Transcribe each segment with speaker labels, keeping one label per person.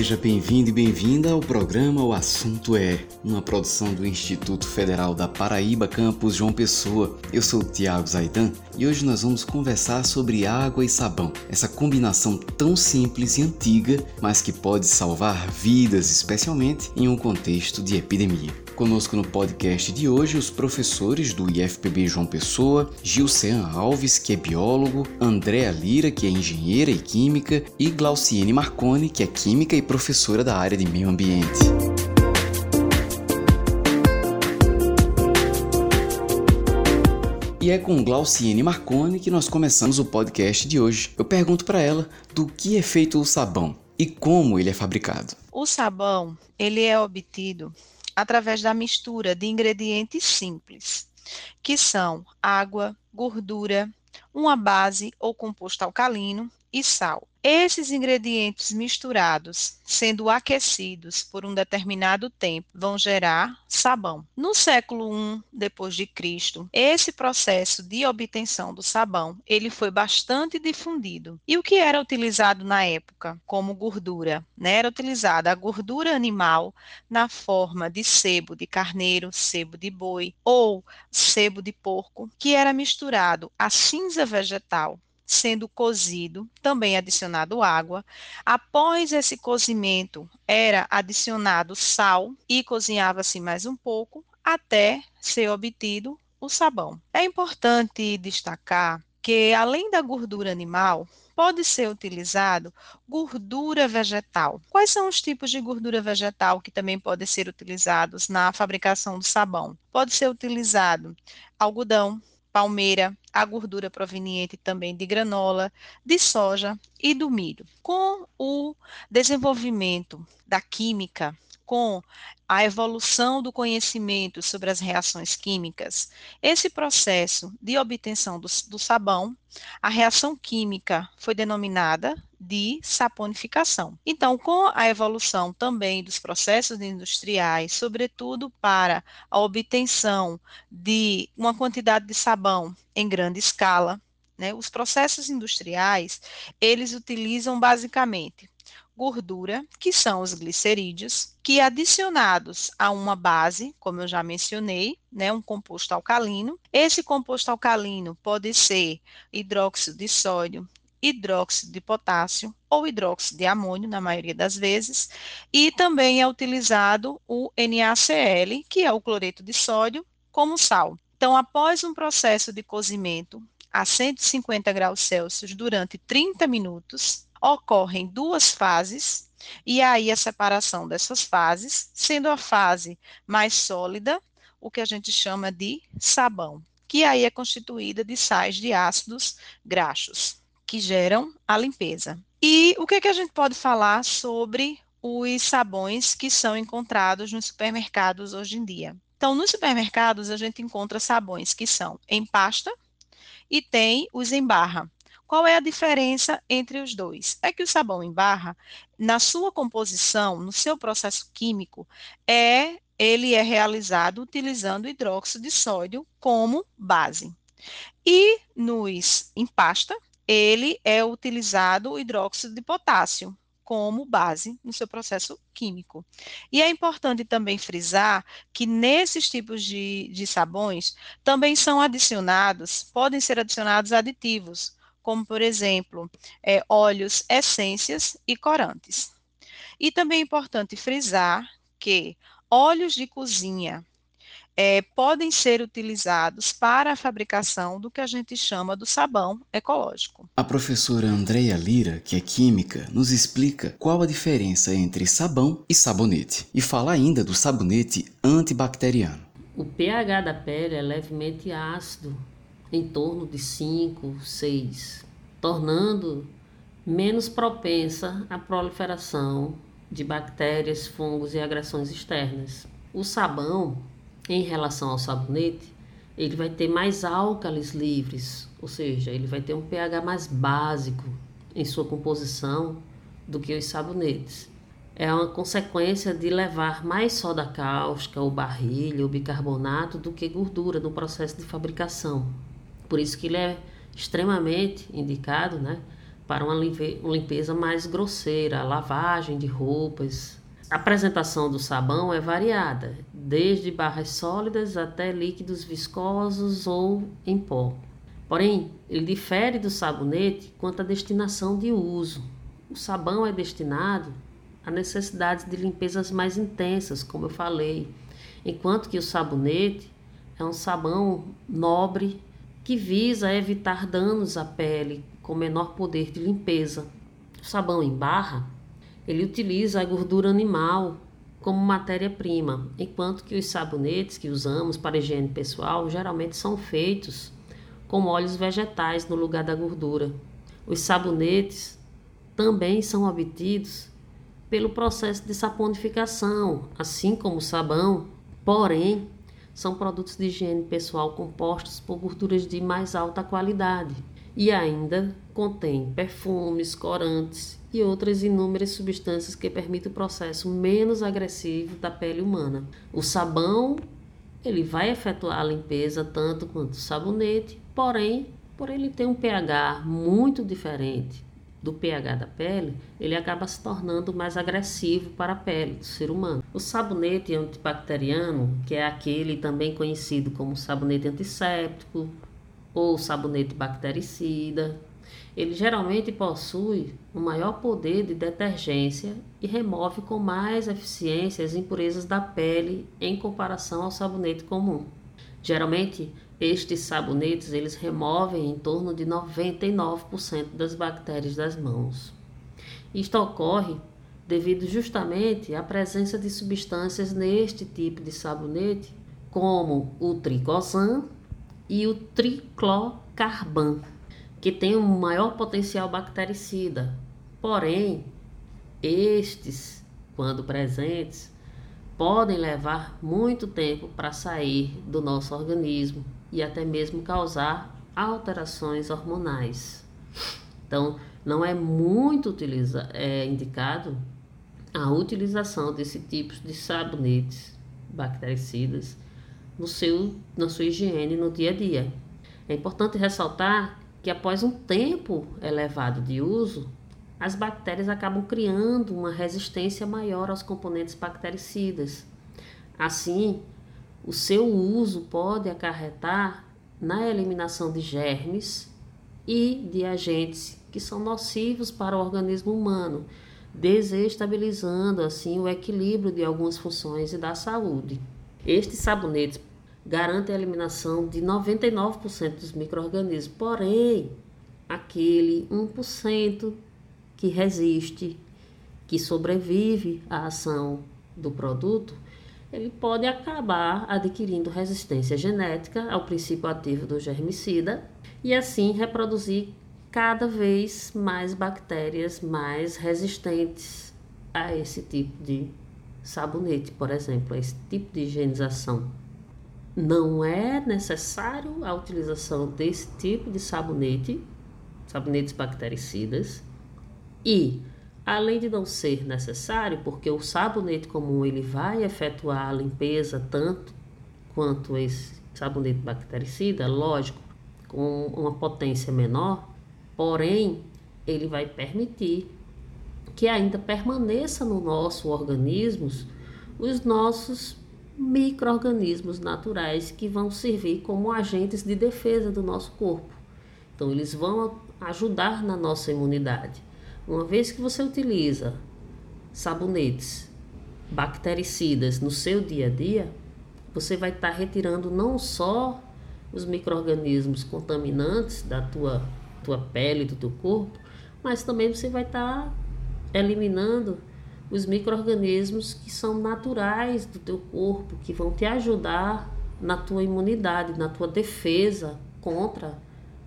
Speaker 1: seja bem-vindo e bem-vinda ao programa O Assunto É, uma produção do Instituto Federal da Paraíba, campus João Pessoa. Eu sou o Tiago Zaidan e hoje nós vamos conversar sobre água e sabão, essa combinação tão simples e antiga, mas que pode salvar vidas, especialmente em um contexto de epidemia. Conosco no podcast de hoje os professores do IFPB João Pessoa, Gilcean Alves, que é biólogo, Andréa Lira, que é engenheira e química, e Glauciene Marconi, que é química e professora da área de meio ambiente. E é com Glauciene Marconi que nós começamos o podcast de hoje. Eu pergunto para ela do que é feito o sabão e como ele é fabricado.
Speaker 2: O sabão, ele é obtido através da mistura de ingredientes simples, que são água, gordura, uma base ou composto alcalino e sal. Esses ingredientes misturados, sendo aquecidos por um determinado tempo, vão gerar sabão. No século I depois de Cristo, esse processo de obtenção do sabão, ele foi bastante difundido. E o que era utilizado na época como gordura? Né? Era utilizada a gordura animal na forma de sebo de carneiro, sebo de boi ou sebo de porco, que era misturado a cinza vegetal sendo cozido, também adicionado água. Após esse cozimento, era adicionado sal e cozinhava-se mais um pouco até ser obtido o sabão. É importante destacar que, além da gordura animal, pode ser utilizado gordura vegetal. Quais são os tipos de gordura vegetal que também podem ser utilizados na fabricação do sabão? Pode ser utilizado algodão, palmeira, a gordura proveniente também de granola, de soja e do milho. Com o desenvolvimento da química, com a evolução do conhecimento sobre as reações químicas, esse processo de obtenção do, do sabão, a reação química foi denominada de saponificação. Então, com a evolução também dos processos industriais, sobretudo para a obtenção de uma quantidade de sabão em grande escala, né, os processos industriais, eles utilizam basicamente gordura, que são os glicerídeos, que adicionados a uma base, como eu já mencionei, né, um composto alcalino. Esse composto alcalino pode ser hidróxido de sódio, hidróxido de potássio ou hidróxido de amônio, na maioria das vezes, e também é utilizado o NaCl, que é o cloreto de sódio, como sal. Então, após um processo de cozimento a 150 graus Celsius durante 30 minutos, ocorrem duas fases, e aí a separação dessas fases, sendo a fase mais sólida, o que a gente chama de sabão, que aí é constituída de sais de ácidos graxos, que geram a limpeza. E o que, é que a gente pode falar sobre os sabões que são encontrados nos supermercados hoje em dia? Então, nos supermercados, a gente encontra sabões que são em pasta e tem os em barra. Qual é a diferença entre os dois? É que o sabão em barra, na sua composição, no seu processo químico, é ele é realizado utilizando hidróxido de sódio como base. E nos em pasta, ele é utilizado o hidróxido de potássio como base no seu processo químico. E é importante também frisar que nesses tipos de, de sabões também são adicionados, podem ser adicionados aditivos, como, por exemplo, é, óleos, essências e corantes. E também é importante frisar que óleos de cozinha é, podem ser utilizados para a fabricação do que a gente chama do sabão ecológico.
Speaker 1: A professora Andreia Lira, que é química, nos explica qual a diferença entre sabão e sabonete e fala ainda do sabonete antibacteriano.
Speaker 3: O pH da pele é levemente ácido em torno de 5, 6, tornando menos propensa à proliferação de bactérias, fungos e agressões externas. O sabão, em relação ao sabonete, ele vai ter mais álcalis livres, ou seja, ele vai ter um pH mais básico em sua composição do que os sabonetes. É uma consequência de levar mais soda cáustica, ou barrilha, ou bicarbonato do que gordura no processo de fabricação. Por isso que ele é extremamente indicado, né, para uma limpeza mais grosseira, lavagem de roupas. A apresentação do sabão é variada, desde barras sólidas até líquidos viscosos ou em pó. Porém, ele difere do sabonete quanto à destinação de uso. O sabão é destinado a necessidades de limpezas mais intensas, como eu falei, enquanto que o sabonete é um sabão nobre que visa evitar danos à pele com menor poder de limpeza. O sabão em barra, ele utiliza a gordura animal como matéria-prima, enquanto que os sabonetes que usamos para higiene pessoal geralmente são feitos com óleos vegetais no lugar da gordura. Os sabonetes também são obtidos pelo processo de saponificação, assim como o sabão, porém, são produtos de higiene pessoal compostos por gorduras de mais alta qualidade e ainda contém perfumes, corantes e outras inúmeras substâncias que permitem o processo menos agressivo da pele humana. O sabão, ele vai efetuar a limpeza tanto quanto o sabonete, porém, por ele ter um pH muito diferente do pH da pele, ele acaba se tornando mais agressivo para a pele do ser humano. O sabonete antibacteriano, que é aquele também conhecido como sabonete antisséptico ou sabonete bactericida, ele geralmente possui um maior poder de detergência e remove com mais eficiência as impurezas da pele em comparação ao sabonete comum. Geralmente, estes sabonetes eles removem em torno de 99% das bactérias das mãos. Isto ocorre devido justamente à presença de substâncias neste tipo de sabonete, como o tricosan e o triclocarban, que têm um maior potencial bactericida. Porém, estes, quando presentes, podem levar muito tempo para sair do nosso organismo e até mesmo causar alterações hormonais. Então, não é muito utiliza, é indicado a utilização desse tipo de sabonetes bactericidas no seu, na sua higiene no dia a dia. É importante ressaltar que após um tempo elevado de uso, as bactérias acabam criando uma resistência maior aos componentes bactericidas. Assim, o seu uso pode acarretar na eliminação de germes e de agentes que são nocivos para o organismo humano, desestabilizando assim o equilíbrio de algumas funções e da saúde. Estes sabonetes garantem a eliminação de 99% dos microrganismos, porém, aquele 1% que resiste, que sobrevive à ação do produto, ele pode acabar adquirindo resistência genética ao princípio ativo do germicida e assim reproduzir cada vez mais bactérias mais resistentes a esse tipo de sabonete, por exemplo, a esse tipo de higienização. Não é necessário a utilização desse tipo de sabonete, sabonetes bactericidas, e Além de não ser necessário, porque o sabonete comum ele vai efetuar a limpeza tanto quanto esse sabonete bactericida, lógico, com uma potência menor, porém ele vai permitir que ainda permaneça no nosso organismo os nossos microorganismos naturais que vão servir como agentes de defesa do nosso corpo. Então eles vão ajudar na nossa imunidade. Uma vez que você utiliza sabonetes bactericidas no seu dia a dia, você vai estar tá retirando não só os micro-organismos contaminantes da tua, tua pele, do teu corpo, mas também você vai estar tá eliminando os micro-organismos que são naturais do teu corpo, que vão te ajudar na tua imunidade, na tua defesa contra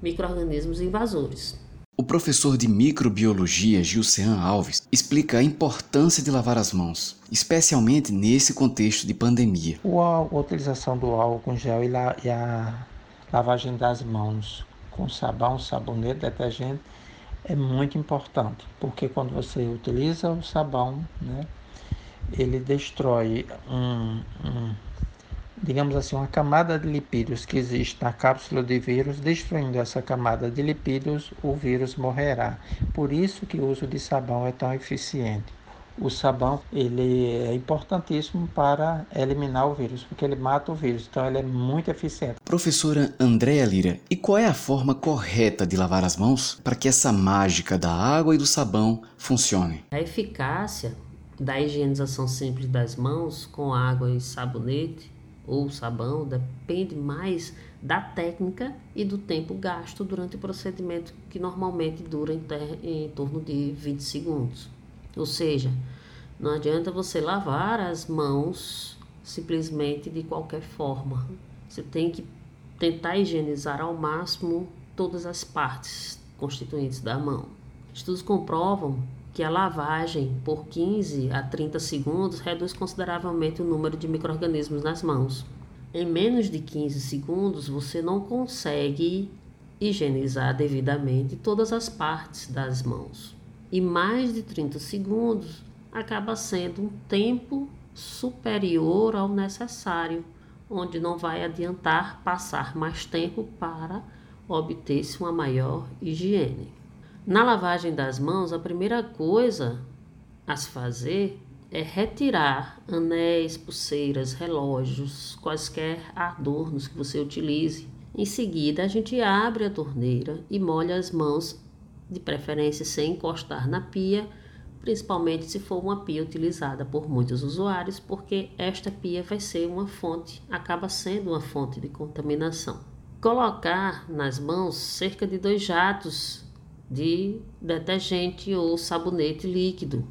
Speaker 3: micro-organismos invasores.
Speaker 1: O professor de microbiologia Gilcean Alves explica a importância de lavar as mãos, especialmente nesse contexto de pandemia.
Speaker 4: a utilização do álcool gel e, e a lavagem das mãos com sabão, sabonete, detergente é muito importante, porque quando você utiliza o sabão, né, ele destrói um, um, digamos assim, uma camada de lipídios que existe na cápsula de vírus, destruindo essa camada de lipídios, o vírus morrerá. Por isso que o uso de sabão é tão eficiente. O sabão ele é importantíssimo para eliminar o vírus, porque ele mata o vírus, então ele é muito eficiente.
Speaker 1: Professora Andréa Lira, e qual é a forma correta de lavar as mãos para que essa mágica da água e do sabão funcione?
Speaker 3: A eficácia da higienização simples das mãos com água e sabonete ou sabão depende mais da técnica e do tempo gasto durante o procedimento que normalmente dura em, em torno de 20 segundos. Ou seja, não adianta você lavar as mãos simplesmente de qualquer forma. Você tem que tentar higienizar ao máximo todas as partes constituintes da mão. Estudos comprovam que a lavagem por 15 a 30 segundos reduz consideravelmente o número de microrganismos nas mãos. Em menos de 15 segundos, você não consegue higienizar devidamente todas as partes das mãos. E mais de 30 segundos acaba sendo um tempo superior ao necessário, onde não vai adiantar passar mais tempo para obter-se uma maior higiene. Na lavagem das mãos, a primeira coisa a se fazer é retirar anéis, pulseiras, relógios, quaisquer adornos que você utilize. Em seguida, a gente abre a torneira e molha as mãos, de preferência sem encostar na pia, principalmente se for uma pia utilizada por muitos usuários, porque esta pia vai ser uma fonte, acaba sendo uma fonte de contaminação. Colocar nas mãos cerca de dois jatos de detergente ou sabonete líquido,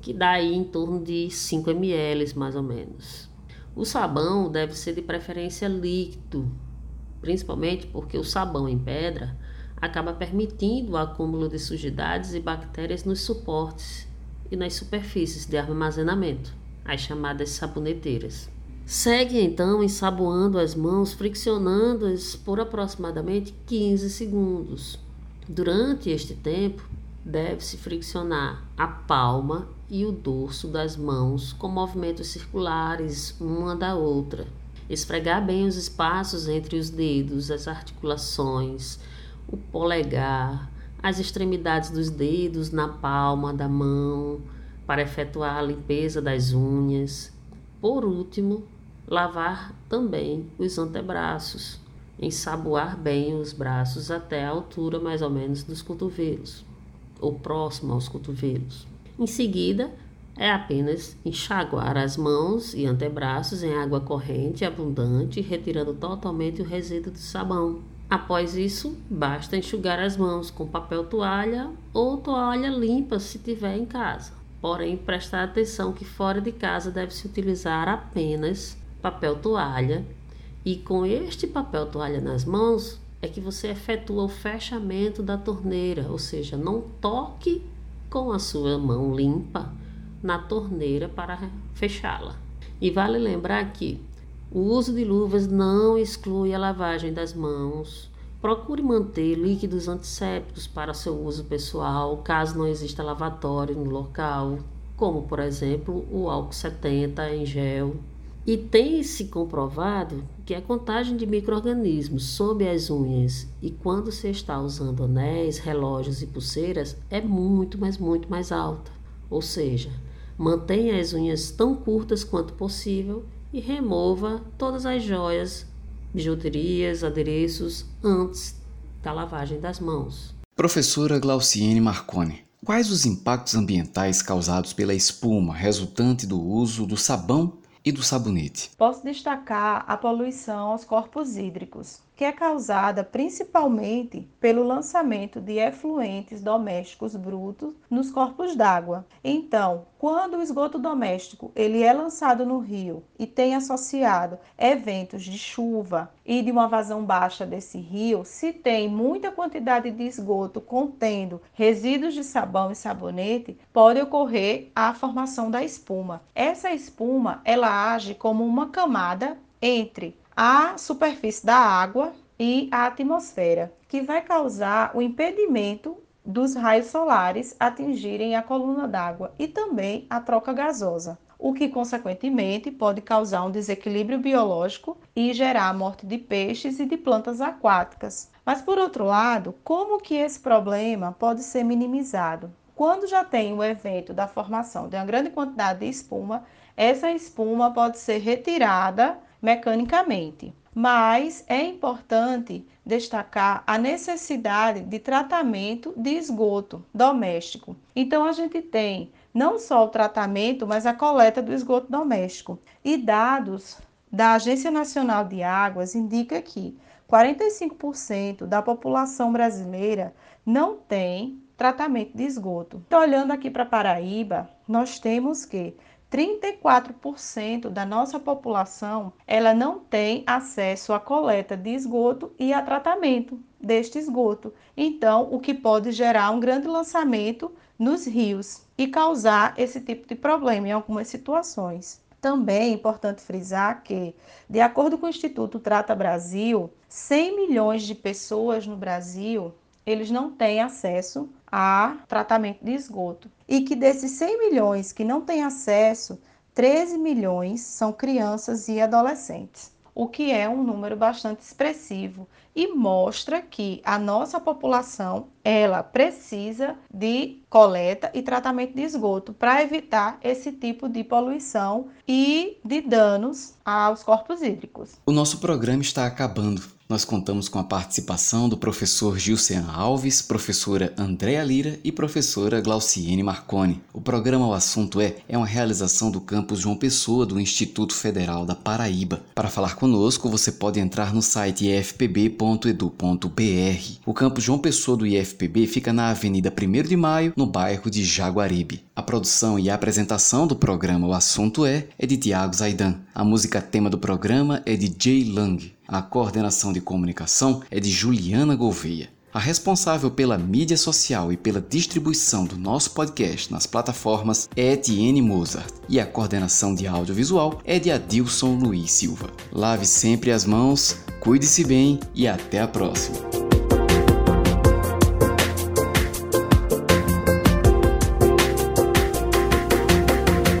Speaker 3: que dá aí em torno de 5 ml mais ou menos. O sabão deve ser de preferência líquido, principalmente porque o sabão em pedra acaba permitindo o acúmulo de sujidades e bactérias nos suportes e nas superfícies de armazenamento, as chamadas saboneteiras. Segue então ensaboando as mãos, friccionando-as por aproximadamente 15 segundos. Durante este tempo, deve-se friccionar a palma e o dorso das mãos com movimentos circulares uma da outra. Esfregar bem os espaços entre os dedos, as articulações, o polegar, as extremidades dos dedos na palma da mão para efetuar a limpeza das unhas. Por último, lavar também os antebraços ensaboar bem os braços até a altura mais ou menos dos cotovelos, ou próximo aos cotovelos. Em seguida, é apenas enxaguar as mãos e antebraços em água corrente abundante, retirando totalmente o resíduo do sabão. Após isso, basta enxugar as mãos com papel toalha ou toalha limpa se tiver em casa. Porém, prestar atenção que fora de casa deve-se utilizar apenas papel toalha e com este papel toalha nas mãos é que você efetua o fechamento da torneira, ou seja, não toque com a sua mão limpa na torneira para fechá-la. E vale lembrar que o uso de luvas não exclui a lavagem das mãos. Procure manter líquidos antissépticos para seu uso pessoal, caso não exista lavatório no local, como por exemplo o álcool 70 em gel e tem-se comprovado que a contagem de micro-organismos sob as unhas e quando se está usando anéis, relógios e pulseiras é muito, mas muito mais alta. Ou seja, mantenha as unhas tão curtas quanto possível e remova todas as joias, bijuterias, adereços antes da lavagem das mãos.
Speaker 1: Professora Glauciene Marconi, quais os impactos ambientais causados pela espuma resultante do uso do sabão e do sabonete.
Speaker 2: Posso destacar a poluição aos corpos hídricos, que é causada principalmente pelo lançamento de efluentes domésticos brutos nos corpos d'água. Então, quando o esgoto doméstico ele é lançado no rio e tem associado eventos de chuva e de uma vazão baixa desse rio, se tem muita quantidade de esgoto contendo resíduos de sabão e sabonete, pode ocorrer a formação da espuma. Essa espuma ela age como uma camada entre a superfície da água e a atmosfera, que vai causar o impedimento dos raios solares atingirem a coluna d'água e também a troca gasosa. o que consequentemente pode causar um desequilíbrio biológico e gerar a morte de peixes e de plantas aquáticas. Mas por outro lado, como que esse problema pode ser minimizado? Quando já tem o evento da formação de uma grande quantidade de espuma, essa espuma pode ser retirada mecanicamente. Mas é importante destacar a necessidade de tratamento de esgoto doméstico. Então a gente tem não só o tratamento, mas a coleta do esgoto doméstico. E dados da Agência Nacional de Águas indica que 45% da população brasileira não tem tratamento de esgoto. Então, olhando aqui para Paraíba, nós temos que 34% da nossa população ela não tem acesso à coleta de esgoto e a tratamento deste esgoto. Então, o que pode gerar um grande lançamento nos rios e causar esse tipo de problema em algumas situações. Também é importante frisar que, de acordo com o Instituto Trata Brasil, 100 milhões de pessoas no Brasil eles não têm acesso a tratamento de esgoto. E que desses 100 milhões que não têm acesso, 13 milhões são crianças e adolescentes, o que é um número bastante expressivo e mostra que a nossa população ela precisa de coleta e tratamento de esgoto para evitar esse tipo de poluição e de danos aos corpos hídricos.
Speaker 1: O nosso programa está acabando nós contamos com a participação do professor Gilcean Alves, professora Andréa Lira e professora Glauciene Marconi. O programa O Assunto É é uma realização do campus João Pessoa do Instituto Federal da Paraíba. Para falar conosco, você pode entrar no site ifpb.edu.br. O campus João Pessoa do IFPB fica na Avenida 1 de Maio, no bairro de Jaguaribe. A produção e a apresentação do programa O Assunto É é de Tiago Zaidan. A música tema do programa é de Jay Lang. A coordenação de comunicação é de Juliana Gouveia. A responsável pela mídia social e pela distribuição do nosso podcast nas plataformas é Etienne Mozart e a coordenação de audiovisual é de Adilson Luiz Silva. Lave sempre as mãos, cuide-se bem e até a próxima.